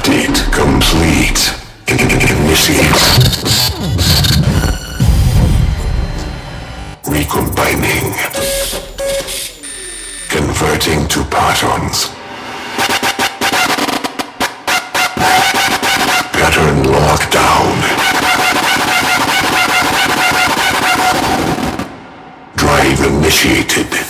Update complete. Recombining. Converting to patterns. Pattern lockdown. Drive initiated.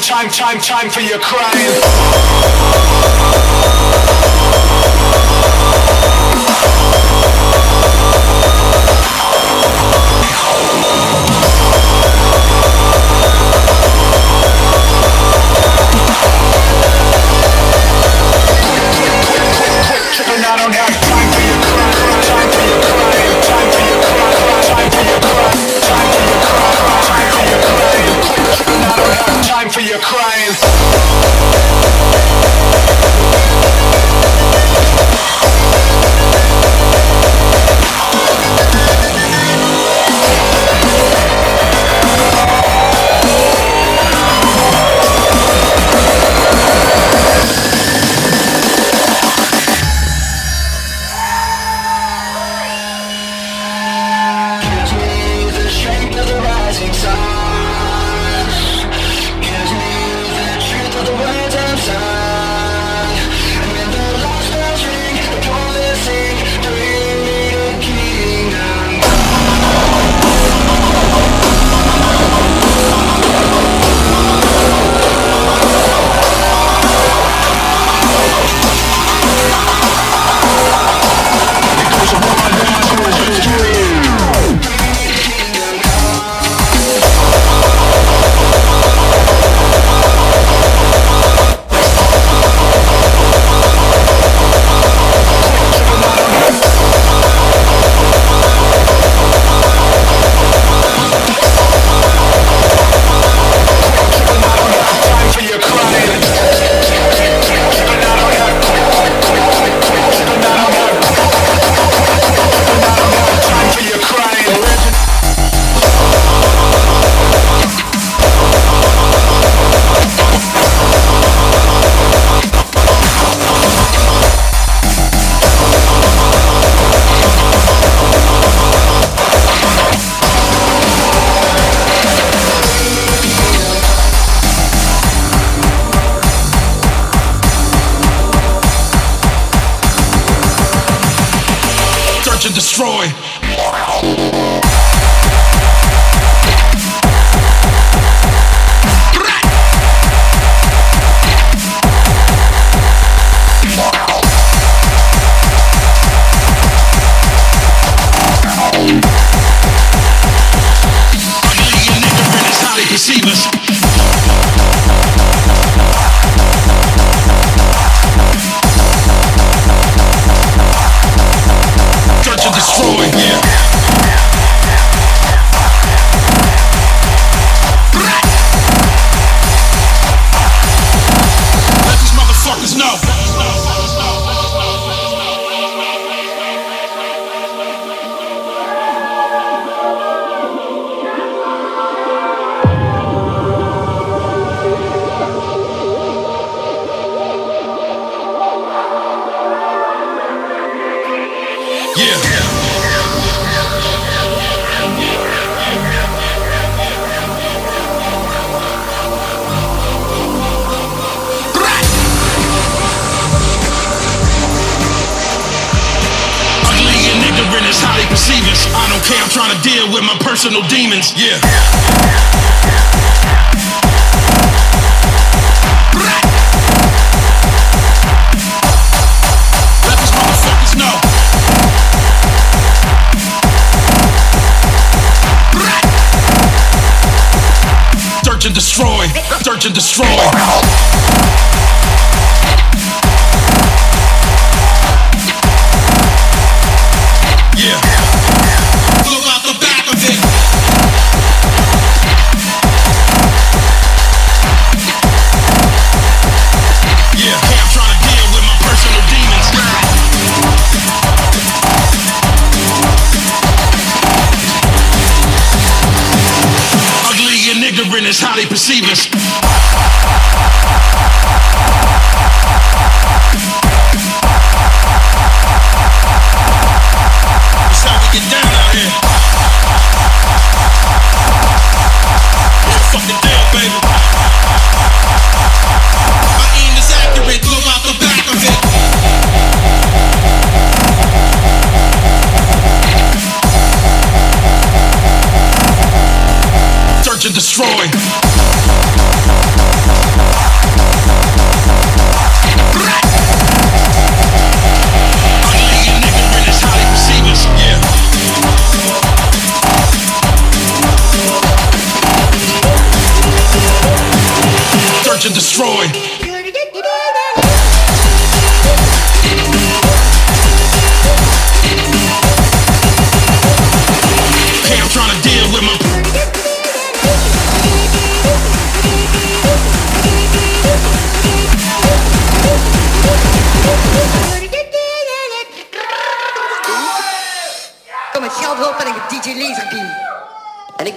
time, time, time for your crying. for your crying. receivers. yeah.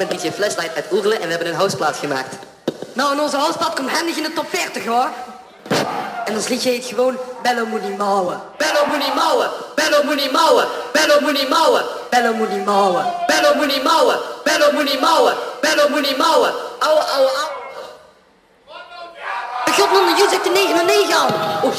met DJ Flashlight uit en we hebben een houseplaat gemaakt. Nou, en onze houseplaat komt handig in de top 40 hoor. En ons liedje heet gewoon Bello moet niet mouwen. Bello moet niet mouwen, Bello moet niet mouwen, Bello moet niet mouwen, Bello moet niet mouwen, Bello moet niet mouwen, Bello moet niet mouwen, Bello moet niet mouwen. Auwe, auwe, auwe. Ik god, man, de zegt de 9 en 9 aan. Oh,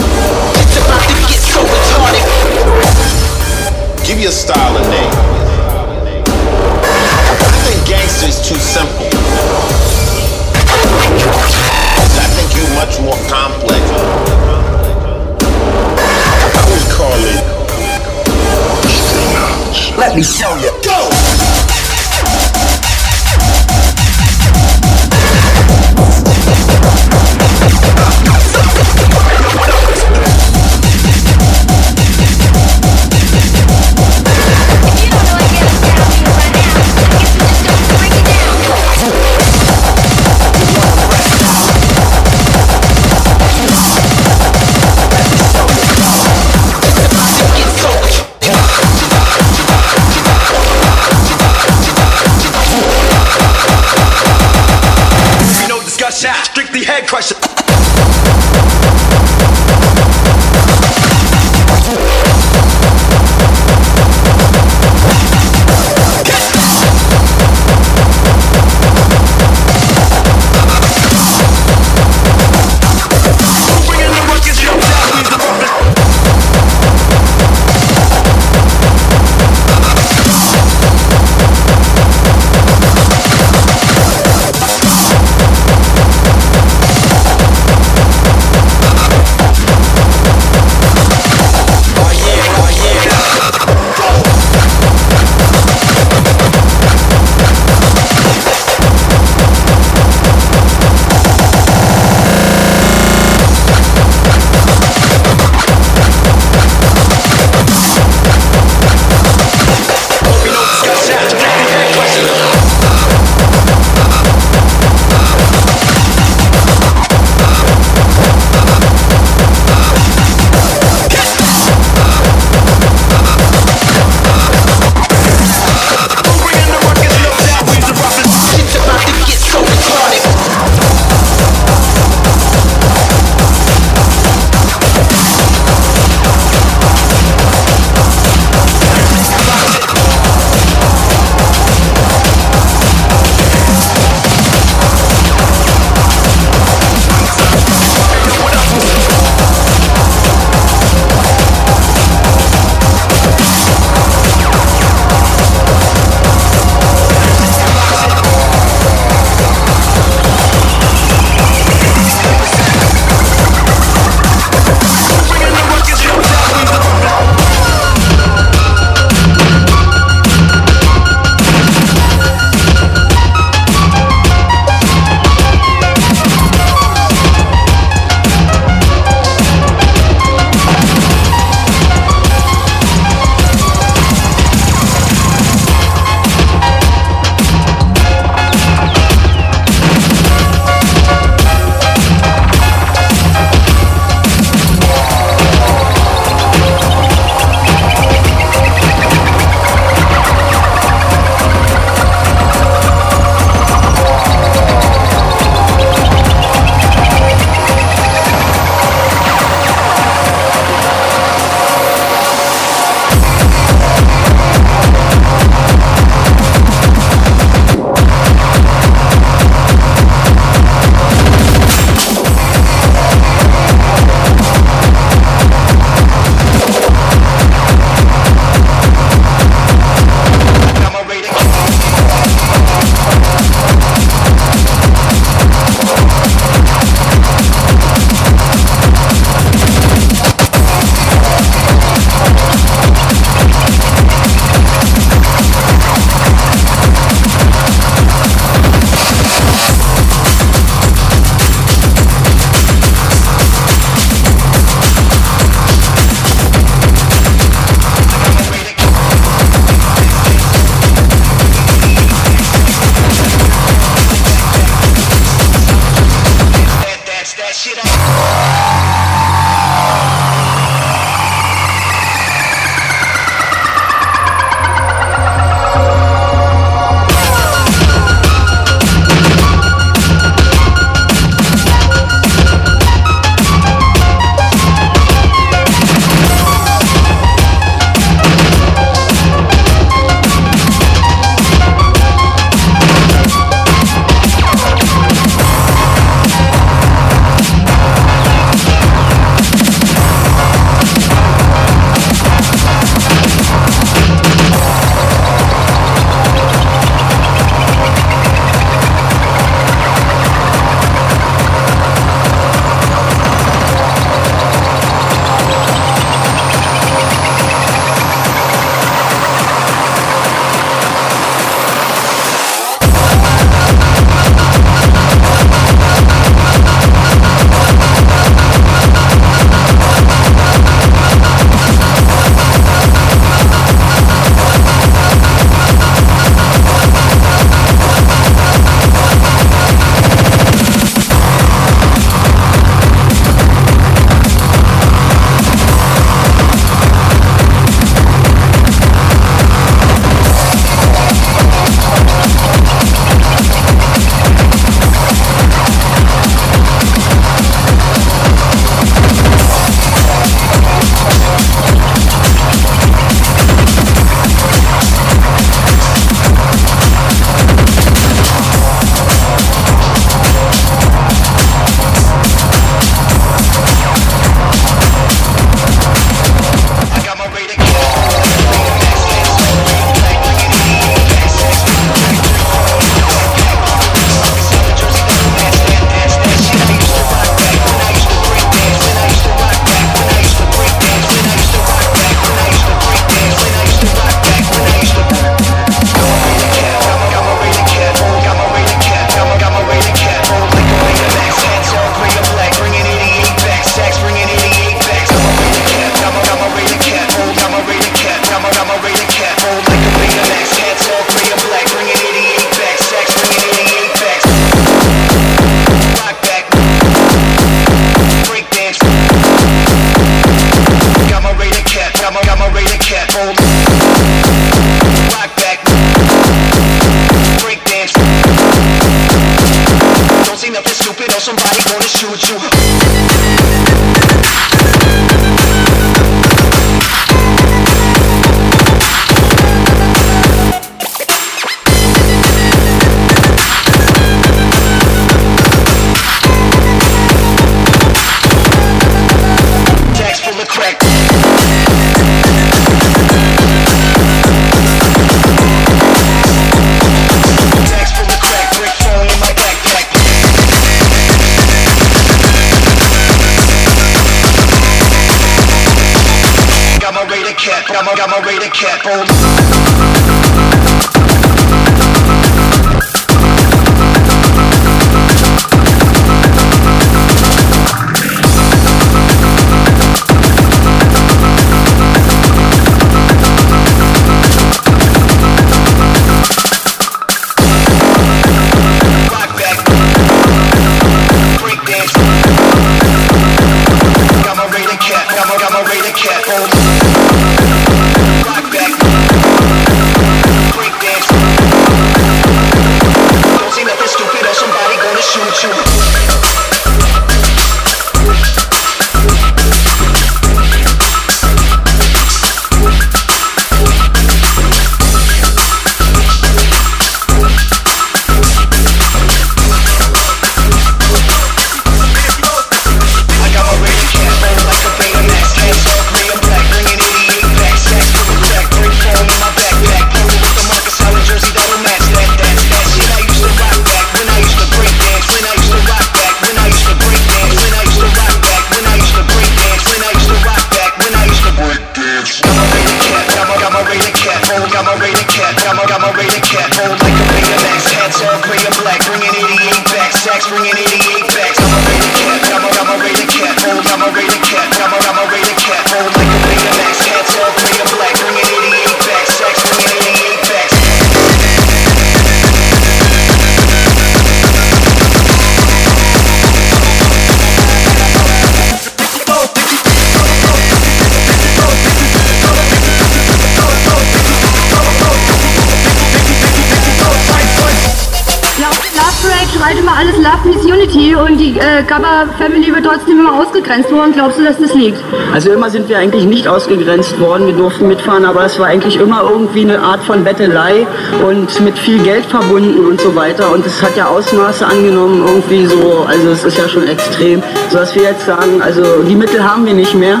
ausgegrenzt. Woran glaubst du, dass das liegt? Also immer sind wir eigentlich nicht ausgegrenzt worden, wir durften mitfahren, aber es war eigentlich immer irgendwie eine Art von Bettelei und mit viel Geld verbunden und so weiter. Und es hat ja Ausmaße angenommen, irgendwie so, also es ist ja schon extrem, sodass wir jetzt sagen, also die Mittel haben wir nicht mehr,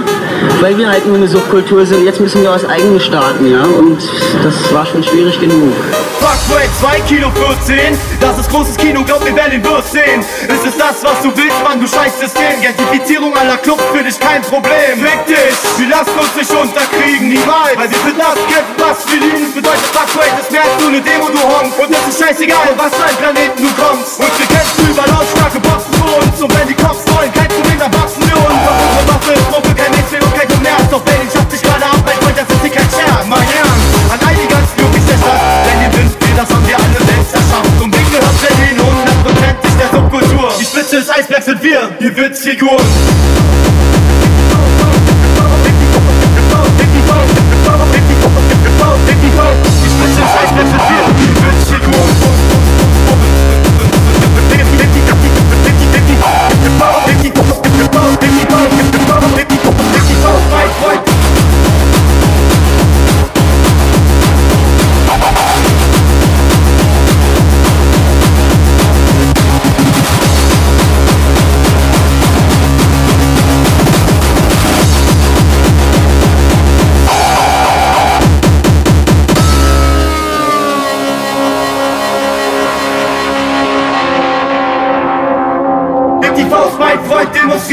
weil wir halt nur eine Subkultur sind. Jetzt müssen wir was eigenes starten, ja, und das war schon schwierig genug. Fuckway 2 Kilo 14, das ist großes Kino, glaub mir, Berlin wirst sehen. Ist es das, was du willst, Mann, du scheiß System. Gentrifizierung aller Clubs für dich kein Problem. Fick dich, wir lassen uns nicht unterkriegen, niemals. Weil wir für das kämpfen, was wir lieben. Bedeutet Fuckway, ist mehr als nur eine Demo, du Honk. Und es ist scheißegal, was für ein Planeten du kommst. Und wir kämpfen über lautstarke Boxen für uns. Und wenn die Cops wollen, kein Problem, dann wachsen wir uns. Doch unsere Waffe ist Mucke, kein Mainstream und kein Zeit und mehr als auf wissenschaftliche Arbeit, weil das ist die Katja, mein Ernst. An all die ganzen Jugend der Stadt, denn ihr wünscht mir, das haben wir alle selbst erschafft. Und wie gehört Berlin hundertprozentig der Subkultur? Die Spitze des Eisbergs sind wir, die Witzfiguren.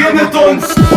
Demonstrier mit uns!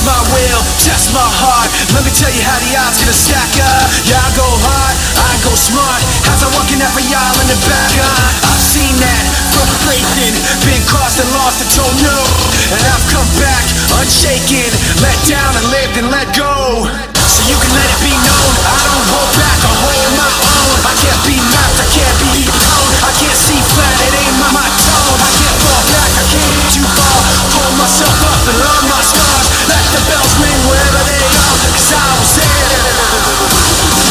Test my will, test my heart. Let me tell you how the odds gonna stack up. Yeah, I go hard, I go smart. As I'm working every aisle in the back. Uh, I've seen that frustration, been crossed and lost and told no. And I've come back unshaken, let down and lived and let go. So you can let it be known, I don't hold back, I hold my own. I can't be mapped, I can't be owned. I can't see flat, it ain't my, my tone. I can't fall back, I can't get too far. Myself up and learn my scars. Let the bells ring wherever they are, cause I was there.